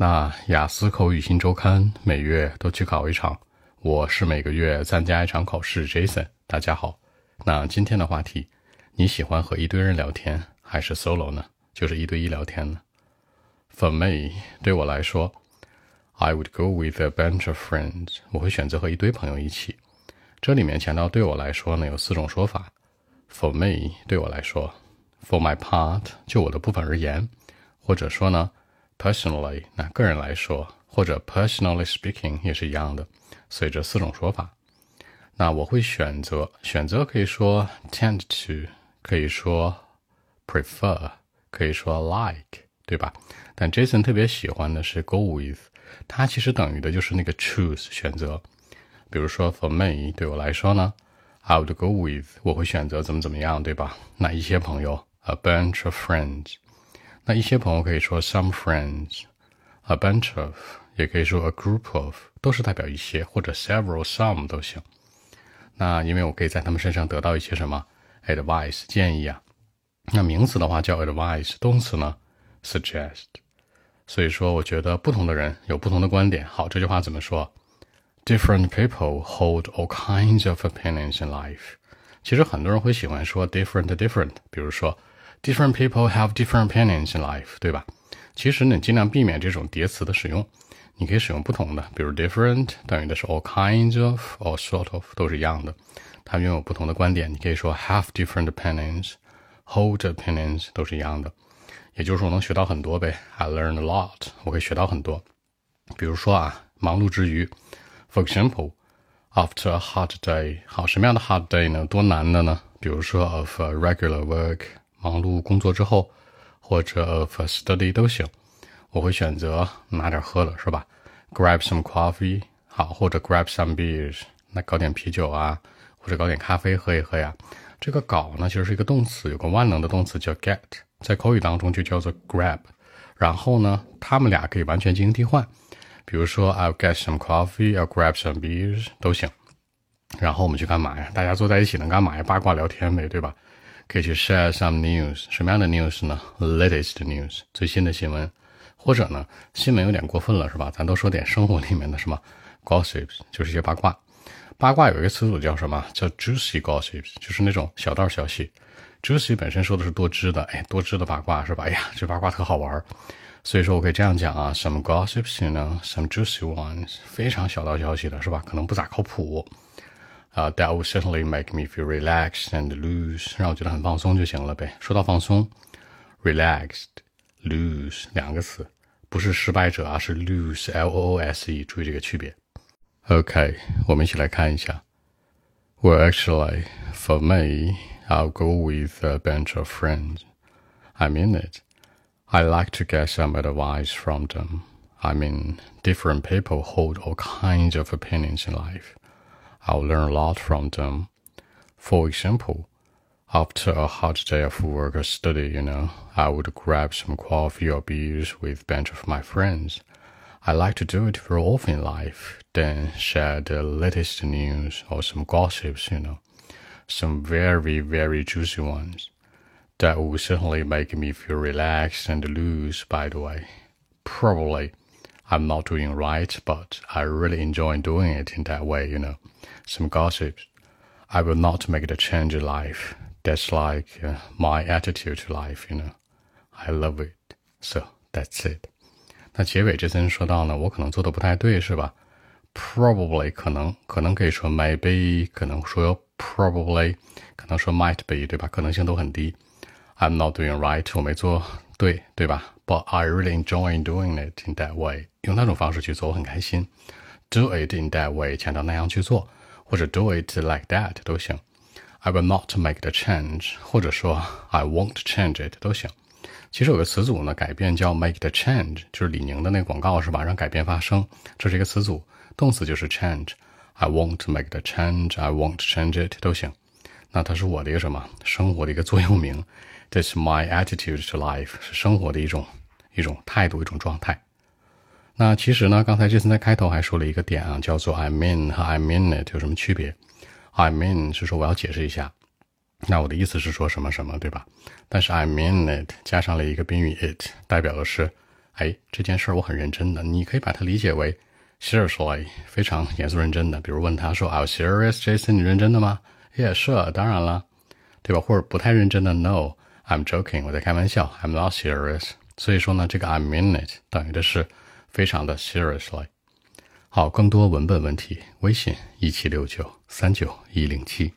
那雅思口语新周刊每月都去考一场，我是每个月参加一场考试。Jason，大家好。那今天的话题，你喜欢和一堆人聊天还是 solo 呢？就是一对一聊天呢？For me，对我来说，I would go with a bunch of friends。我会选择和一堆朋友一起。这里面强调对我来说呢有四种说法。For me，对我来说；For my part，就我的部分而言，或者说呢。Personally，那个人来说，或者 personally speaking 也是一样的，所以这四种说法。那我会选择，选择可以说 tend to，可以说 prefer，可以说 like，对吧？但 Jason 特别喜欢的是 go with，它其实等于的就是那个 choose 选择。比如说 for me，对我来说呢，I would go with，我会选择怎么怎么样，对吧？那一些朋友，a bunch of friends。那一些朋友可以说 some friends，a bunch of，也可以说 a group of，都是代表一些或者 several some 都行。那因为我可以在他们身上得到一些什么 advice 建议啊。那名词的话叫 advice，动词呢 suggest。所以说，我觉得不同的人有不同的观点。好，这句话怎么说？Different people hold all kinds of opinions in life。其实很多人会喜欢说 different different，比如说。Different people have different opinions in life，对吧？其实呢，尽量避免这种叠词的使用，你可以使用不同的，比如 different 等于的是 all kinds of or sort of 都是一样的，它拥有不同的观点。你可以说 have different opinions，hold opinions 都是一样的，也就是说能学到很多呗。I learned a lot，我会学到很多。比如说啊，忙碌之余，for example，after a hard day，好，什么样的 hard day 呢？多难的呢？比如说 of regular work。 忙碌工作之后，或者 for study 都行，我会选择拿点喝的，是吧？Grab some coffee，好，或者 grab some beers，那搞点啤酒啊，或者搞点咖啡喝一喝呀。这个搞呢，其实是一个动词，有个万能的动词叫 get，在口语当中就叫做 grab。然后呢，他们俩可以完全进行替换，比如说 I'll get some coffee，I'll grab some beers 都行。然后我们去干嘛呀？大家坐在一起能干嘛呀？八卦聊天呗，对吧？可以去 share some news，什么样的 news 呢？latest news，最新的新闻，或者呢，新闻有点过分了，是吧？咱都说点生活里面的什么 gossips，就是一些八卦。八卦有一个词组叫什么？叫 juicy gossips，就是那种小道消息。juicy 本身说的是多汁的，哎，多汁的八卦是吧？哎呀，这八卦特好玩。所以说我可以这样讲啊，some gossips，you know，some juicy ones，非常小道消息的是吧？可能不咋靠谱。啊，that would certainly make me feel relaxed and loose，让我觉得很放松就行了呗。说到放松，relaxed，loose 两个词，不是失败者啊，是 lose，l o o s e，注意这个区别。OK，我们一起来看一下。Well, actually, for me, I'll go with a bunch of friends. I mean it. I like to get some advice from them. I mean, different people hold all kinds of opinions in life. I'll learn a lot from them. For example, after a hard day of work or study, you know, I would grab some coffee or beers with a bunch of my friends. I like to do it very often in life, then share the latest news or some gossips, you know, some very, very juicy ones. That would certainly make me feel relaxed and loose, by the way. Probably I'm not doing right, but I really enjoy doing it in that way, you know. Some gossips. I will not make the change in life. That's like uh, my attitude to life, you know. I love it. So that's it. 那结尾这层说到呢，我可能做的不太对，是吧？Probably 可能，可能可以说 maybe，可能说 probably，可能说 might be，对吧？可能性都很低。I'm not doing right，我没做对，对吧 ？But I really enjoy doing it in that way，用那种方式去做，我很开心。Do it in that way，强调那样去做，或者 do it like that 都行。I will not make the change，或者说 I won't change it 都行。其实有个词组呢，改变叫 make the change，就是李宁的那个广告是吧？让改变发生，这是一个词组，动词就是 change。I won't make the change，I won't change it 都行。那它是我的一个什么生活的一个座右铭。That's my attitude to life，是生活的一种一种态度，一种状态。那其实呢，刚才杰森在开头还说了一个点啊，叫做 I mean 和 I mean it 有什么区别？I mean 是说我要解释一下，那我的意思是说什么什么，对吧？但是 I mean it 加上了一个宾语 it，代表的是哎，这件事儿我很认真的。你可以把它理解为 seriously，非常严肃认真的。比如问他说：“Are you serious, Jason？你认真的吗？”“Yeah, sure，当然了，对吧？”或者不太认真的：“No，I'm joking，我在开玩笑。”“I'm not serious。”所以说呢，这个 I mean it 等于的是非常的 seriously。好，更多文本问题，微信一七六九三九一零七。